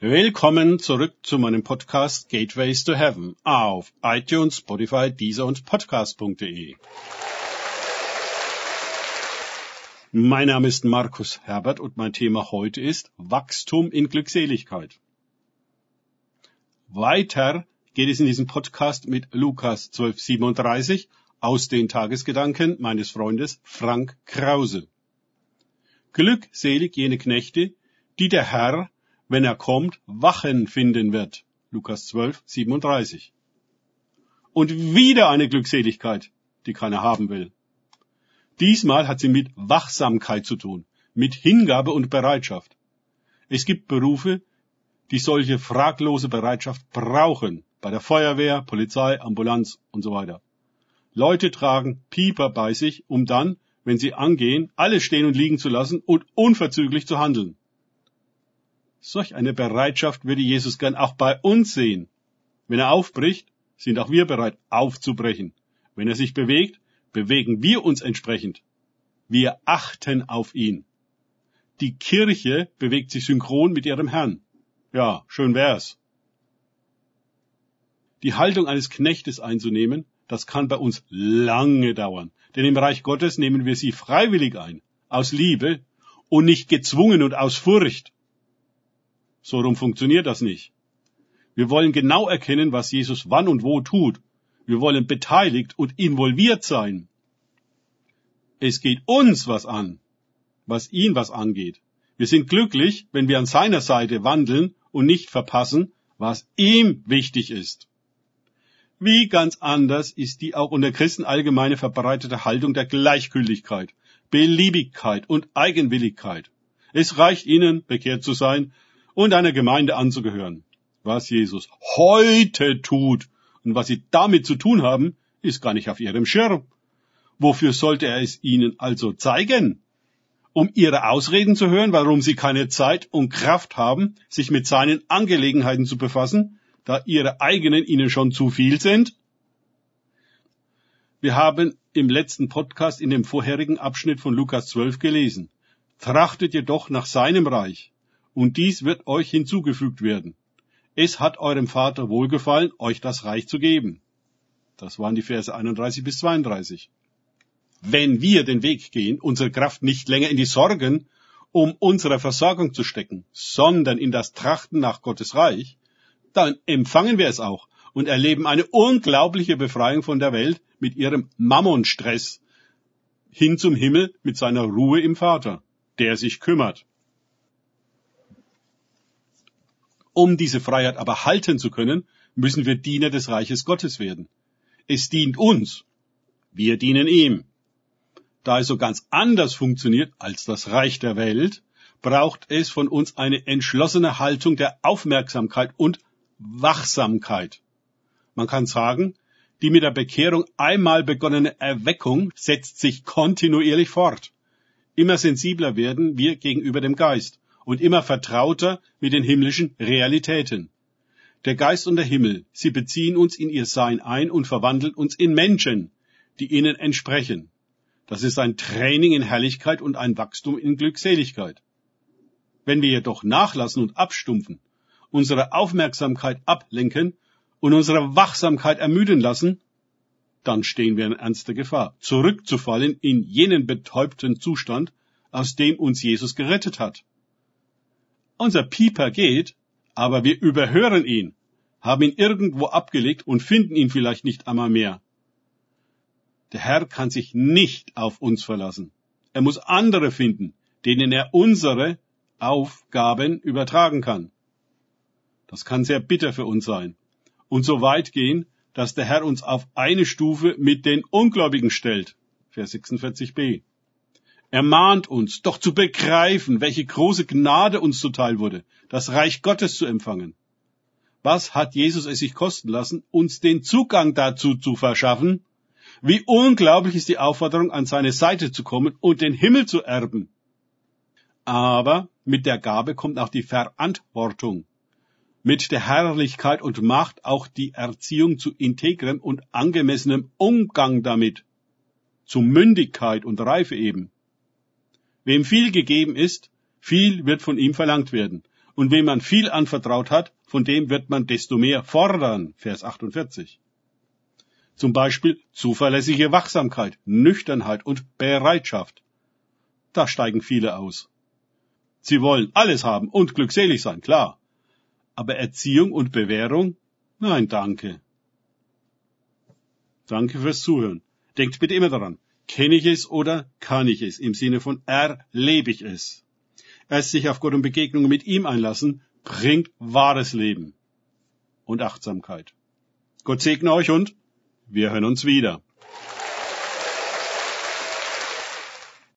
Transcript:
Willkommen zurück zu meinem Podcast Gateways to Heaven auf iTunes, Spotify, Deezer und Podcast.de. Mein Name ist Markus Herbert und mein Thema heute ist Wachstum in Glückseligkeit. Weiter geht es in diesem Podcast mit Lukas 1237 aus den Tagesgedanken meines Freundes Frank Krause. Glückselig jene Knechte, die der Herr wenn er kommt, Wachen finden wird. Lukas 12, 37. Und wieder eine Glückseligkeit, die keiner haben will. Diesmal hat sie mit Wachsamkeit zu tun, mit Hingabe und Bereitschaft. Es gibt Berufe, die solche fraglose Bereitschaft brauchen, bei der Feuerwehr, Polizei, Ambulanz und so weiter. Leute tragen Pieper bei sich, um dann, wenn sie angehen, alles stehen und liegen zu lassen und unverzüglich zu handeln. Solch eine Bereitschaft würde Jesus gern auch bei uns sehen. Wenn er aufbricht, sind auch wir bereit aufzubrechen. Wenn er sich bewegt, bewegen wir uns entsprechend. Wir achten auf ihn. Die Kirche bewegt sich synchron mit ihrem Herrn. Ja, schön wär's. Die Haltung eines Knechtes einzunehmen, das kann bei uns lange dauern. Denn im Reich Gottes nehmen wir sie freiwillig ein, aus Liebe und nicht gezwungen und aus Furcht. So rum funktioniert das nicht. Wir wollen genau erkennen, was Jesus wann und wo tut. Wir wollen beteiligt und involviert sein. Es geht uns was an, was ihn was angeht. Wir sind glücklich, wenn wir an seiner Seite wandeln und nicht verpassen, was ihm wichtig ist. Wie ganz anders ist die auch unter Christen allgemeine verbreitete Haltung der Gleichgültigkeit, Beliebigkeit und Eigenwilligkeit. Es reicht ihnen, bekehrt zu sein, und einer Gemeinde anzugehören. Was Jesus heute tut und was sie damit zu tun haben, ist gar nicht auf ihrem Schirm. Wofür sollte er es ihnen also zeigen? Um ihre Ausreden zu hören, warum sie keine Zeit und Kraft haben, sich mit seinen Angelegenheiten zu befassen, da ihre eigenen ihnen schon zu viel sind? Wir haben im letzten Podcast in dem vorherigen Abschnitt von Lukas 12 gelesen. Trachtet jedoch nach seinem Reich und dies wird euch hinzugefügt werden. Es hat eurem Vater wohlgefallen, euch das Reich zu geben. Das waren die Verse 31 bis 32. Wenn wir den Weg gehen, unsere Kraft nicht länger in die Sorgen um unsere Versorgung zu stecken, sondern in das Trachten nach Gottes Reich, dann empfangen wir es auch und erleben eine unglaubliche Befreiung von der Welt mit ihrem Mammonstress hin zum Himmel mit seiner Ruhe im Vater, der sich kümmert. Um diese Freiheit aber halten zu können, müssen wir Diener des Reiches Gottes werden. Es dient uns. Wir dienen ihm. Da es so ganz anders funktioniert als das Reich der Welt, braucht es von uns eine entschlossene Haltung der Aufmerksamkeit und Wachsamkeit. Man kann sagen, die mit der Bekehrung einmal begonnene Erweckung setzt sich kontinuierlich fort. Immer sensibler werden wir gegenüber dem Geist und immer vertrauter mit den himmlischen Realitäten. Der Geist und der Himmel, sie beziehen uns in ihr Sein ein und verwandeln uns in Menschen, die ihnen entsprechen. Das ist ein Training in Herrlichkeit und ein Wachstum in Glückseligkeit. Wenn wir jedoch nachlassen und abstumpfen, unsere Aufmerksamkeit ablenken und unsere Wachsamkeit ermüden lassen, dann stehen wir in ernster Gefahr, zurückzufallen in jenen betäubten Zustand, aus dem uns Jesus gerettet hat. Unser Pieper geht, aber wir überhören ihn, haben ihn irgendwo abgelegt und finden ihn vielleicht nicht einmal mehr. Der Herr kann sich nicht auf uns verlassen. Er muss andere finden, denen er unsere Aufgaben übertragen kann. Das kann sehr bitter für uns sein und so weit gehen, dass der Herr uns auf eine Stufe mit den Ungläubigen stellt. Vers 46b. Er mahnt uns, doch zu begreifen, welche große Gnade uns zuteil wurde, das Reich Gottes zu empfangen. Was hat Jesus es sich kosten lassen, uns den Zugang dazu zu verschaffen? Wie unglaublich ist die Aufforderung, an seine Seite zu kommen und den Himmel zu erben. Aber mit der Gabe kommt auch die Verantwortung. Mit der Herrlichkeit und Macht auch die Erziehung zu integrem und angemessenem Umgang damit. Zu Mündigkeit und Reife eben. Wem viel gegeben ist, viel wird von ihm verlangt werden. Und wem man viel anvertraut hat, von dem wird man desto mehr fordern. Vers 48. Zum Beispiel zuverlässige Wachsamkeit, Nüchternheit und Bereitschaft. Da steigen viele aus. Sie wollen alles haben und glückselig sein, klar. Aber Erziehung und Bewährung? Nein, danke. Danke fürs Zuhören. Denkt bitte immer daran, kenne ich es oder kann ich es? Im Sinne von erlebe ich es. Erst sich auf Gott und Begegnungen mit ihm einlassen, bringt wahres Leben und Achtsamkeit. Gott segne euch und wir hören uns wieder.